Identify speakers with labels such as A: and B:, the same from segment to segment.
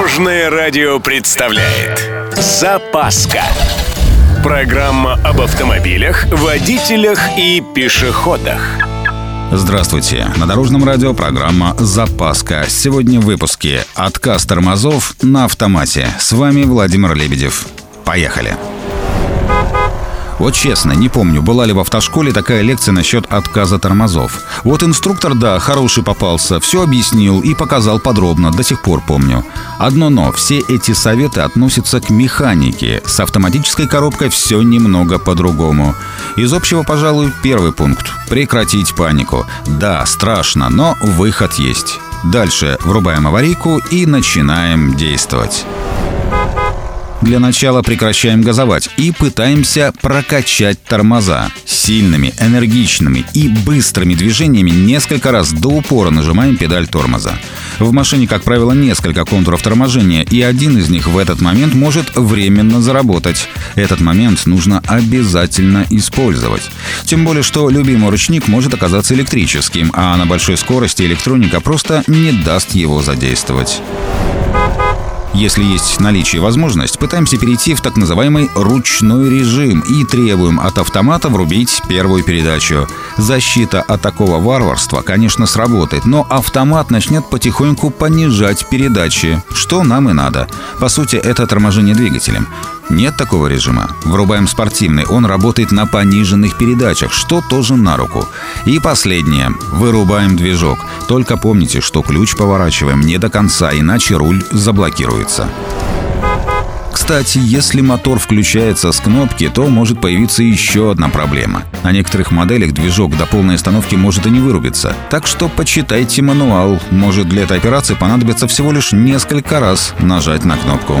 A: Дорожное радио представляет Запаска Программа об автомобилях, водителях и пешеходах
B: Здравствуйте! На Дорожном радио программа «Запаска». Сегодня в выпуске «Отказ тормозов на автомате». С вами Владимир Лебедев. Поехали! Вот честно, не помню, была ли в автошколе такая лекция насчет отказа тормозов. Вот инструктор, да, хороший попался, все объяснил и показал подробно, до сих пор помню. Одно но, все эти советы относятся к механике. С автоматической коробкой все немного по-другому. Из общего, пожалуй, первый пункт. Прекратить панику. Да, страшно, но выход есть. Дальше врубаем аварийку и начинаем действовать. Для начала прекращаем газовать и пытаемся прокачать тормоза. Сильными, энергичными и быстрыми движениями несколько раз до упора нажимаем педаль тормоза. В машине, как правило, несколько контуров торможения, и один из них в этот момент может временно заработать. Этот момент нужно обязательно использовать. Тем более, что любимый ручник может оказаться электрическим, а на большой скорости электроника просто не даст его задействовать. Если есть наличие и возможность, пытаемся перейти в так называемый ручной режим и требуем от автомата врубить первую передачу. Защита от такого варварства, конечно, сработает, но автомат начнет потихоньку понижать передачи, что нам и надо. По сути, это торможение двигателем. Нет такого режима. Врубаем спортивный. Он работает на пониженных передачах, что тоже на руку. И последнее. Вырубаем движок. Только помните, что ключ поворачиваем не до конца, иначе руль заблокируется. Кстати, если мотор включается с кнопки, то может появиться еще одна проблема. На некоторых моделях движок до полной остановки может и не вырубиться. Так что почитайте мануал. Может для этой операции понадобится всего лишь несколько раз нажать на кнопку.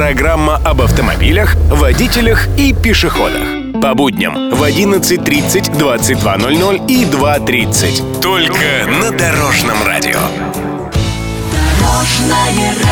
A: Программа об автомобилях, водителях и пешеходах. По будням в 11.30, 22.00 и 2.30. Только на Дорожном радио.
C: Дорожное радио.